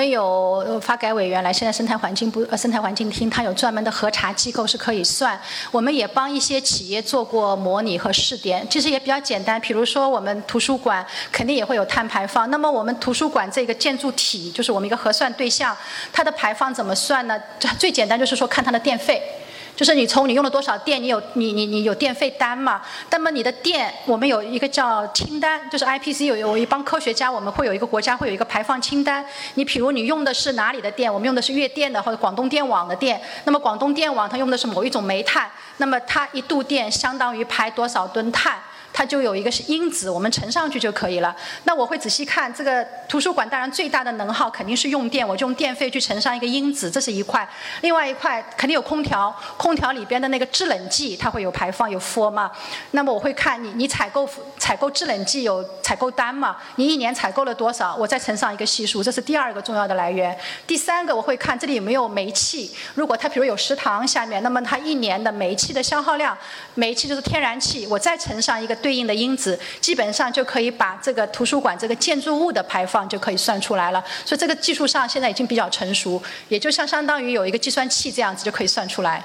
我们有发改委原来，现在生态环境部呃生态环境厅，它有专门的核查机构是可以算。我们也帮一些企业做过模拟和试点，其实也比较简单。比如说我们图书馆肯定也会有碳排放，那么我们图书馆这个建筑体就是我们一个核算对象，它的排放怎么算呢？最简单就是说看它的电费。就是你从你用了多少电，你有你你你有电费单嘛？那么你的电，我们有一个叫清单，就是 IPC 有有一帮科学家，我们会有一个国家会有一个排放清单。你比如你用的是哪里的电？我们用的是粤电的或者广东电网的电。那么广东电网它用的是某一种煤炭，那么它一度电相当于排多少吨碳？它就有一个是因子，我们乘上去就可以了。那我会仔细看这个图书馆，当然最大的能耗肯定是用电，我就用电费去乘上一个因子，这是一块。另外一块肯定有空调，空调里边的那个制冷剂它会有排放有 f 嘛。那么我会看你你采购采购制冷剂有采购单嘛？你一年采购了多少？我再乘上一个系数，这是第二个重要的来源。第三个我会看这里有没有煤气，如果它比如有食堂下面，那么它一年的煤气的消耗量，煤气就是天然气，我再乘上一个。对应的因子，基本上就可以把这个图书馆这个建筑物的排放就可以算出来了。所以这个技术上现在已经比较成熟，也就像相当于有一个计算器这样子就可以算出来。